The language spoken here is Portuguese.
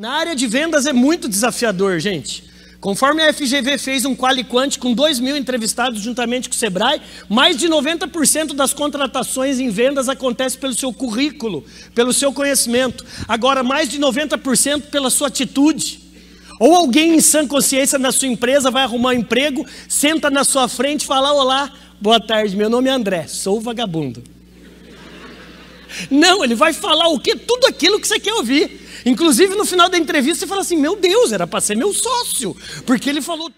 Na área de vendas é muito desafiador, gente. Conforme a FGV fez um Qualiquant com 2 mil entrevistados juntamente com o Sebrae, mais de 90% das contratações em vendas acontece pelo seu currículo, pelo seu conhecimento. Agora, mais de 90% pela sua atitude. Ou alguém em sã consciência na sua empresa vai arrumar um emprego, senta na sua frente e fala: Olá, boa tarde, meu nome é André, sou vagabundo. Não, ele vai falar o quê? Tudo aquilo que você quer ouvir. Inclusive, no final da entrevista, você fala assim: Meu Deus, era para ser meu sócio, porque ele falou.